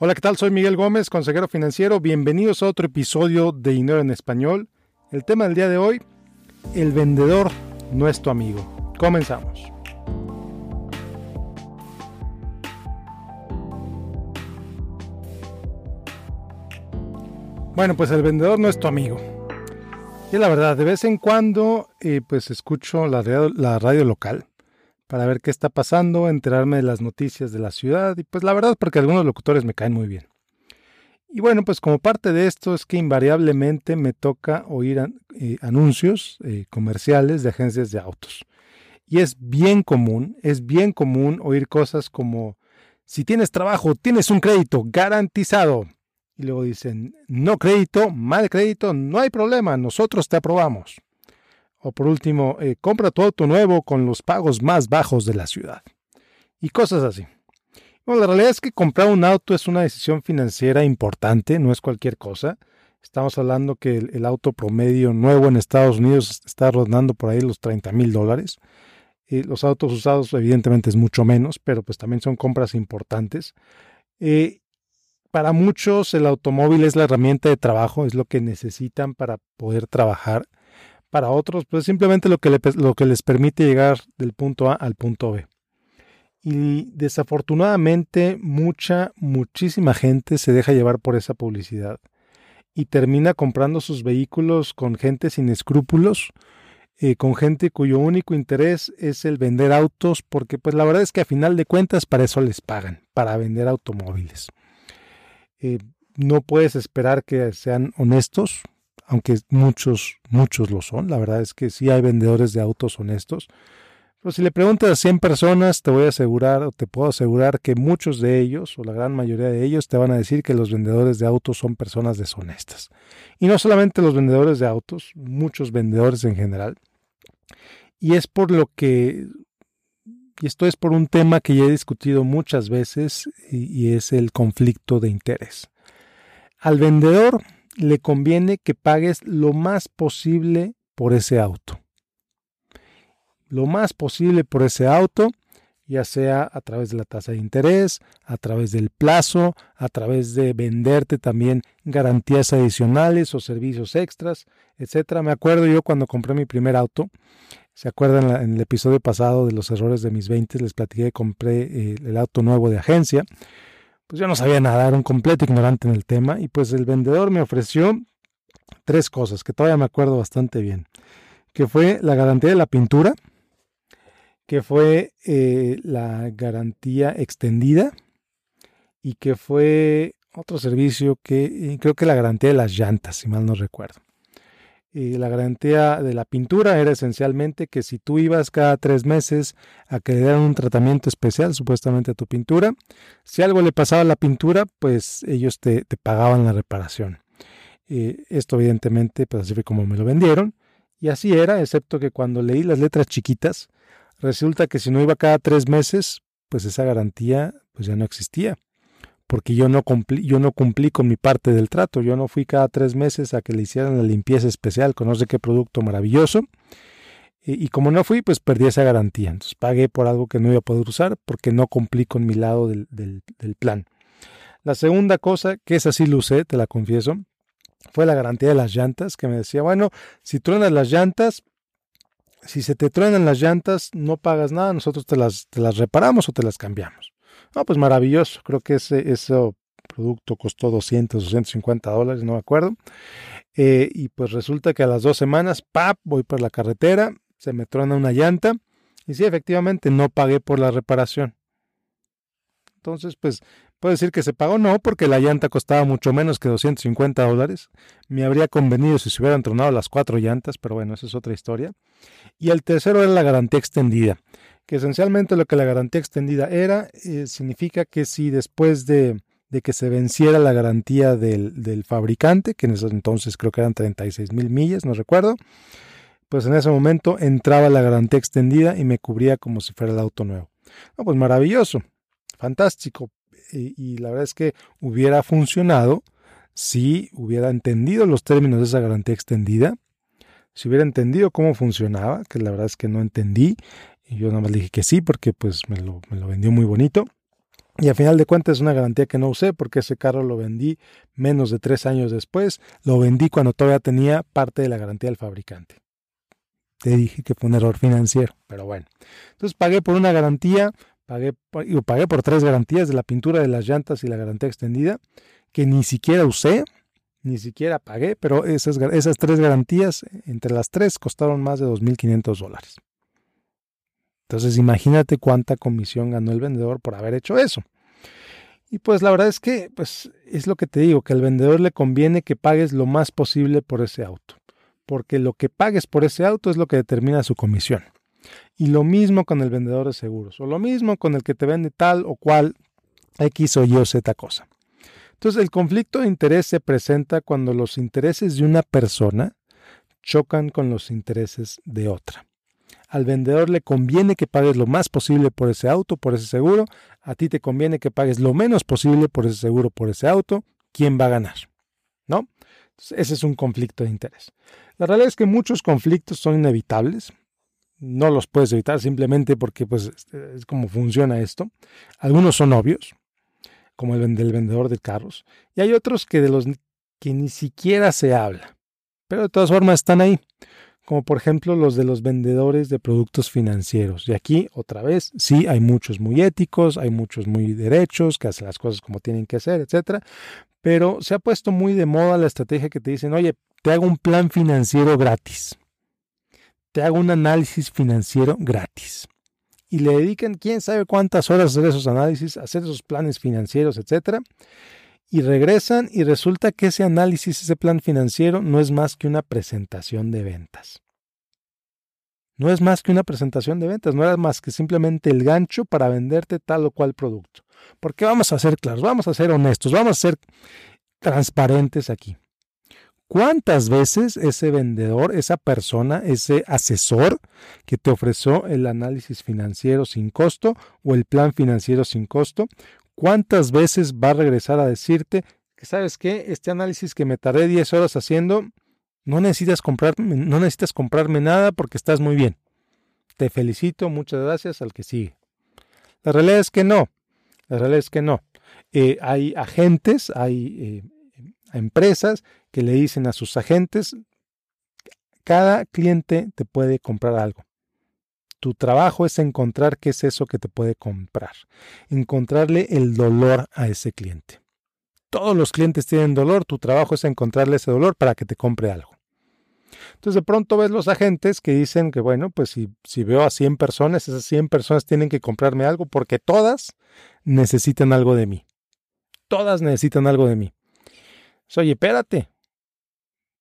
Hola, ¿qué tal? Soy Miguel Gómez, consejero financiero. Bienvenidos a otro episodio de Dinero en Español. El tema del día de hoy, el vendedor no es tu amigo. Comenzamos. Bueno, pues el vendedor no es tu amigo. Y la verdad, de vez en cuando eh, pues escucho la la radio local para ver qué está pasando, enterarme de las noticias de la ciudad y pues la verdad porque algunos locutores me caen muy bien. Y bueno, pues como parte de esto es que invariablemente me toca oír eh, anuncios eh, comerciales de agencias de autos. Y es bien común, es bien común oír cosas como, si tienes trabajo, tienes un crédito garantizado. Y luego dicen, no crédito, mal crédito, no hay problema, nosotros te aprobamos. O por último, eh, compra tu auto nuevo con los pagos más bajos de la ciudad. Y cosas así. Bueno, la realidad es que comprar un auto es una decisión financiera importante, no es cualquier cosa. Estamos hablando que el, auto promedio nuevo en Estados Unidos está rondando por ahí los 30 mil dólares. los autos usados evidentemente es mucho menos, pero pues también son compras importantes. Eh, para muchos el automóvil es la herramienta de trabajo, es lo que necesitan para poder trabajar. Para otros, pues simplemente lo que, les permite llegar del punto A al punto B. Y desafortunadamente mucha, muchísima gente se deja llevar por esa publicidad y termina comprando sus vehículos con gente sin escrúpulos, eh, con gente cuyo único interés es el vender autos, porque pues la verdad es que a final de cuentas para eso les pagan, para vender automóviles. Eh, no puedes esperar que sean honestos, aunque muchos, muchos lo son. La verdad es que sí hay vendedores de autos honestos. Pero si le preguntas a 100 personas, te voy a asegurar, o te puedo asegurar que muchos de ellos, o la gran mayoría de ellos, te van a decir que los vendedores de autos son personas deshonestas. Y no solamente los vendedores de autos, muchos vendedores en general. Y es por lo que, y esto es por un tema que ya he discutido muchas veces, y es el conflicto de interés. Al vendedor le conviene que pagues lo más posible por ese auto. Lo más posible por ese auto, ya sea a través de la tasa de interés, a través del plazo, a través de venderte también garantías adicionales o servicios extras, etcétera. Me acuerdo yo cuando compré mi primer auto, ¿se acuerdan en el episodio pasado de los errores de mis 20? Les platiqué que compré eh, el auto nuevo de agencia pues yo no sabía nada, era un completo ignorante en el tema y pues el vendedor me ofreció tres cosas que todavía me acuerdo bastante bien, que fue la garantía de la pintura, que fue eh, la garantía extendida y que fue otro servicio que creo que la garantía de las llantas, si mal no recuerdo la garantía de la pintura era esencialmente que si tú ibas cada tres meses a que le dieran un tratamiento especial supuestamente a tu pintura, si algo le pasaba a la pintura, pues ellos te, pagaban la reparación. esto evidentemente, pues así fue como me lo vendieron. Y así era, excepto que cuando leí las letras chiquitas, resulta que si no iba cada tres meses, pues esa garantía pues ya no existía porque yo no, cumplí, yo no cumplí con mi parte del trato. Yo no fui cada tres meses a que le hicieran la limpieza especial con no sé qué producto maravilloso. Y, como no fui, pues perdí esa garantía. Entonces pagué por algo que no iba a poder usar porque no cumplí con mi lado del, plan. La segunda cosa, que es así lo usé, te la confieso, fue la garantía de las llantas, que me decía, bueno, si truenas las llantas, si se te truenan las llantas, no pagas nada, nosotros te las, te las reparamos o te las cambiamos. No, pues maravilloso. Creo que ese, ese producto costó 200, 250 dólares, no me acuerdo. Eh, y pues resulta que a las dos semanas, ¡pap! Voy por la carretera, se me trona una llanta. Y sí, efectivamente, no pagué por la reparación. Entonces, pues, puedo decir que se pagó, no, porque la llanta costaba mucho menos que 250 dólares. Me habría convenido si se hubieran tronado las cuatro llantas, pero bueno, esa es otra historia. Y el tercero era la garantía extendida que esencialmente lo que la garantía extendida era, eh, significa que si después de, que se venciera la garantía del, fabricante, que en ese entonces creo que eran 36 mil millas, no recuerdo, pues en ese momento entraba la garantía extendida y me cubría como si fuera el auto nuevo. pues maravilloso, fantástico. Y la verdad es que hubiera funcionado si hubiera entendido los términos de esa garantía extendida, si hubiera entendido cómo funcionaba, que la verdad es que no entendí, y yo nada más dije que sí, porque pues me lo, me lo vendió muy bonito. Y a final de cuentas es una garantía que no usé porque ese carro lo vendí menos de tres años después. Lo vendí cuando todavía tenía parte de la garantía del fabricante. Te dije que fue un error financiero, pero bueno. Entonces pagué por una garantía, pagué, pagué por tres garantías de la pintura de las llantas y la garantía extendida, que ni siquiera usé, ni siquiera pagué, pero esas, esas tres garantías, entre las tres, costaron más de 2.500 dólares. Entonces imagínate cuánta comisión ganó el vendedor por haber hecho eso. Y pues la verdad es que pues es lo que te digo, que al vendedor le conviene que pagues lo más posible por ese auto, porque lo que pagues por ese auto es lo que determina su comisión. Y lo mismo con el vendedor de seguros, o lo mismo con el que te vende tal o cual X o Y o Z cosa. Entonces el conflicto de interés se presenta cuando los intereses de una persona chocan con los intereses de otra. Al vendedor le conviene que pagues lo más posible por ese auto, por ese seguro. A ti te conviene que pagues lo menos posible por ese seguro, por ese auto. ¿Quién va a ganar? ¿No? ese es un conflicto de interés. La realidad es que muchos conflictos son inevitables. No los puedes evitar simplemente porque pues, es como funciona esto. Algunos son obvios, como el del vendedor de carros. Y hay otros que de los que ni siquiera se habla. Pero de todas formas están ahí como por ejemplo los de los vendedores de productos financieros. Y aquí, otra vez, sí, hay muchos muy éticos, hay muchos muy derechos, que hacen las cosas como tienen que hacer, etcétera. Pero se ha puesto muy de moda la estrategia que te dicen, oye, te hago un plan financiero gratis. Te hago un análisis financiero gratis. Y le dedican quién sabe cuántas horas a hacer esos análisis, hacer esos planes financieros, etcétera y regresan y resulta que ese análisis, ese plan financiero no es más que una presentación de ventas. No es más que una presentación de ventas, no era más que simplemente el gancho para venderte tal o cual producto. Porque vamos a ser claros, vamos a ser honestos, vamos a ser transparentes aquí. ¿Cuántas veces ese vendedor, esa persona, ese asesor que te ofreció el análisis financiero sin costo o el plan financiero sin costo, ¿Cuántas veces va a regresar a decirte que sabes qué? Este análisis que me tardé 10 horas haciendo, no necesitas comprarme, no necesitas comprarme nada porque estás muy bien. Te felicito, muchas gracias al que sigue. La realidad es que no. La realidad es que no. Eh, hay agentes, hay eh, empresas que le dicen a sus agentes, cada cliente te puede comprar algo. Tu trabajo es encontrar qué es eso que te puede comprar, encontrarle el dolor a ese cliente. Todos los clientes tienen dolor, tu trabajo es encontrarle ese dolor para que te compre algo. Entonces de pronto ves los agentes que dicen que, bueno, pues si, si veo a 100 personas, esas 100 personas tienen que comprarme algo porque todas necesitan algo de mí. Todas necesitan algo de mí. Oye, espérate.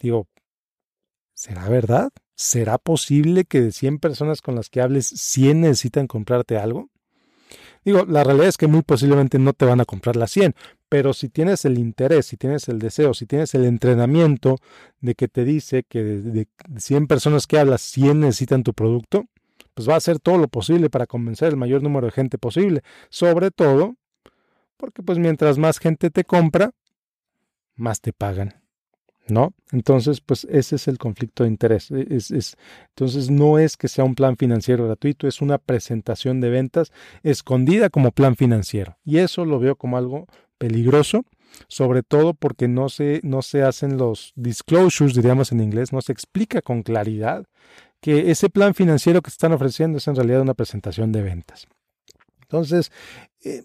Digo, ¿será verdad? ¿será posible que de 100 personas con las que hables, 100 necesitan comprarte algo? Digo, la realidad es que muy posiblemente no te van a comprar las 100, pero si tienes el interés, si tienes el deseo, si tienes el entrenamiento de que te dice que de, 100 personas que hablas, 100 necesitan tu producto, pues va a hacer todo lo posible para convencer el mayor número de gente posible. Sobre todo, porque pues mientras más gente te compra, más te pagan. ¿No? Entonces, pues ese es el conflicto de interés. E, es, entonces, no es que sea un plan financiero gratuito, es una presentación de ventas escondida como plan financiero. Y eso lo veo como algo peligroso, sobre todo porque no se, no se hacen los disclosures, diríamos en inglés, no se explica con claridad que ese plan financiero que están ofreciendo es en realidad una presentación de ventas. Entonces, eh,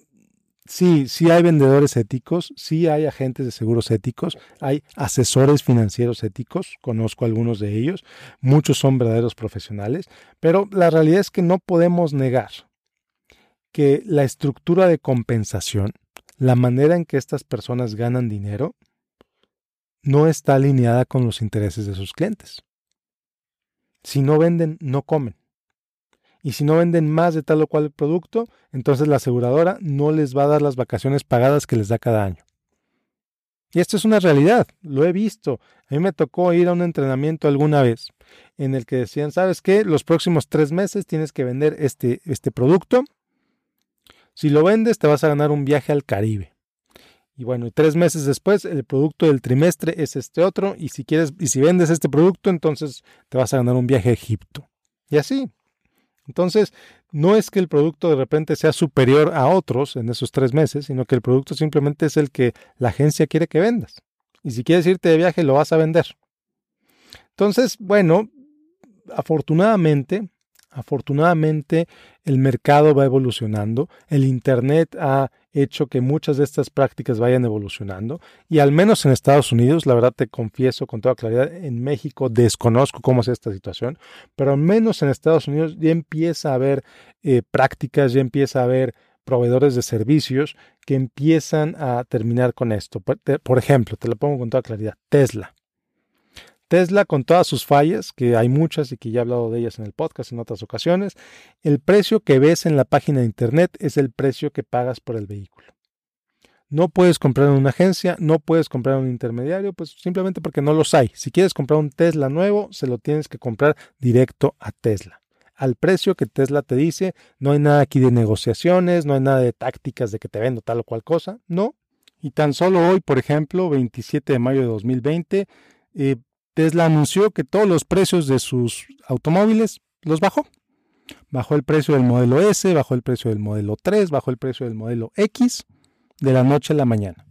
Sí, sí hay vendedores éticos, sí hay agentes de seguros éticos, hay asesores financieros éticos, conozco algunos de ellos, muchos son verdaderos profesionales, pero la realidad es que no podemos negar que la estructura de compensación, la manera en que estas personas ganan dinero, no está alineada con los intereses de sus clientes. Si no venden, no comen y si no venden más de tal o cual producto, entonces la aseguradora no les va a dar las vacaciones pagadas que les da cada año. Y esto es una realidad, lo he visto. A mí me tocó ir a un entrenamiento alguna vez en el que decían, ¿sabes qué? Los próximos tres meses tienes que vender este, este producto. Si lo vendes, te vas a ganar un viaje al Caribe. Y bueno, tres meses después, el producto del trimestre es este otro. Y si quieres, y si vendes este producto, entonces te vas a ganar un viaje a Egipto. Y así, Entonces, no es que el producto de repente sea superior a otros en esos tres meses, sino que el producto simplemente es el que la agencia quiere que vendas. Y si quieres irte de viaje, lo vas a vender. Entonces, bueno, afortunadamente, afortunadamente el mercado va evolucionando, el Internet ha hecho que muchas de estas prácticas vayan evolucionando y al menos en Estados Unidos, la verdad te confieso con toda claridad, en México desconozco cómo es esta situación, pero al menos en Estados Unidos ya empieza a haber eh, prácticas, ya empieza a haber proveedores de servicios que empiezan a terminar con esto. Por ejemplo, te lo pongo con toda claridad, Tesla. Tesla con todas sus fallas, que hay muchas y que ya he hablado de ellas en el podcast en otras ocasiones, el precio que ves en la página de internet es el precio que pagas por el vehículo. No puedes comprar en una agencia, no puedes comprar en un intermediario, pues simplemente porque no los hay. Si quieres comprar un Tesla nuevo, se lo tienes que comprar directo a Tesla. Al precio que Tesla te dice, no hay nada aquí de negociaciones, no hay nada de tácticas de que te vendo tal o cual cosa, no. Y tan solo hoy, por ejemplo, 27 de mayo de 2020, eh, Tesla anunció que todos los precios de sus automóviles los bajó. Bajó el precio del modelo S, bajó el precio del modelo 3, bajó el precio del modelo X de la noche a la mañana.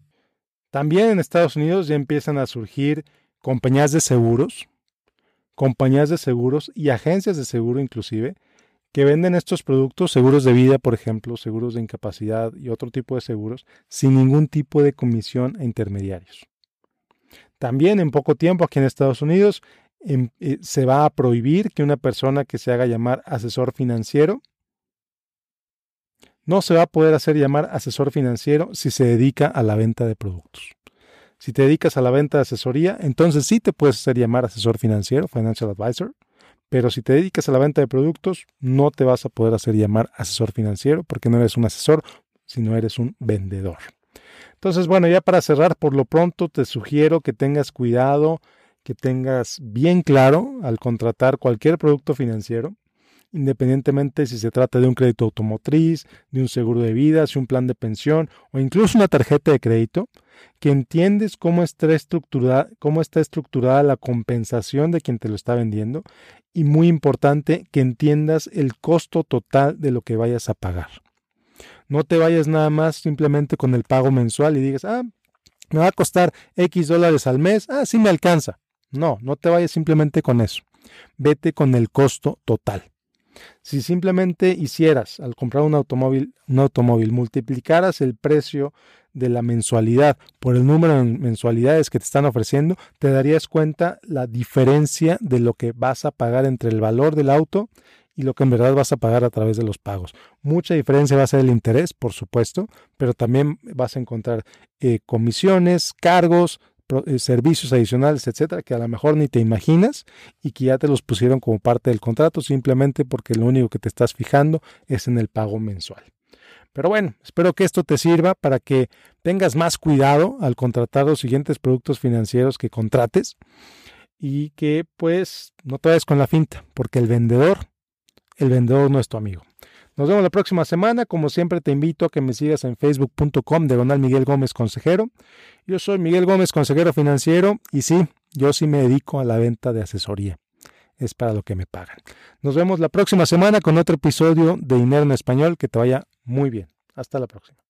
También en Estados Unidos ya empiezan a surgir compañías de seguros, compañías de seguros y agencias de seguro inclusive, que venden estos productos, seguros de vida, por ejemplo, seguros de incapacidad y otro tipo de seguros, sin ningún tipo de comisión a intermediarios. También en poco tiempo aquí en Estados Unidos em, eh, se va a prohibir que una persona que se haga llamar asesor financiero no se va a poder hacer llamar asesor financiero si se dedica a la venta de productos. Si te dedicas a la venta de asesoría, entonces sí te puedes hacer llamar asesor financiero, financial advisor, pero si te dedicas a la venta de productos, no te vas a poder hacer llamar asesor financiero porque no eres un asesor, sino eres un vendedor. Entonces, bueno, ya para cerrar, por lo pronto te sugiero que tengas cuidado, que tengas bien claro al contratar cualquier producto financiero, independientemente si se trata de un crédito automotriz, de un seguro de vida, si un plan de pensión o incluso una tarjeta de crédito, que entiendes cómo está estructurada, cómo está estructurada la compensación de quien te lo está vendiendo y muy importante que entiendas el costo total de lo que vayas a pagar. No te vayas nada más simplemente con el pago mensual y digas, ah, me va a costar X dólares al mes, ah, sí me alcanza. No, no te vayas simplemente con eso. Vete con el costo total. Si simplemente hicieras al comprar un automóvil, un automóvil, multiplicaras el precio de la mensualidad por el número de mensualidades que te están ofreciendo, te darías cuenta la diferencia de lo que vas a pagar entre el valor del auto y lo que en verdad vas a pagar a través de los pagos. Mucha diferencia va a ser el interés, por supuesto, pero también vas a encontrar eh, comisiones, cargos, eh, servicios adicionales, etcétera, que a lo mejor ni te imaginas y que ya te los pusieron como parte del contrato simplemente porque lo único que te estás fijando es en el pago mensual. Pero bueno, espero que esto te sirva para que tengas más cuidado al contratar los siguientes productos financieros que contrates y que pues no te vayas con la finta, porque el vendedor el vendedor no es tu amigo. Nos vemos la próxima semana. Como siempre, te invito a que me sigas en facebook.com de Donald Miguel Gómez Consejero. Yo soy Miguel Gómez Consejero Financiero y sí, yo sí me dedico a la venta de asesoría. Es para lo que me pagan. Nos vemos la próxima semana con otro episodio de Dinero en Español. Que te vaya muy bien. Hasta la próxima.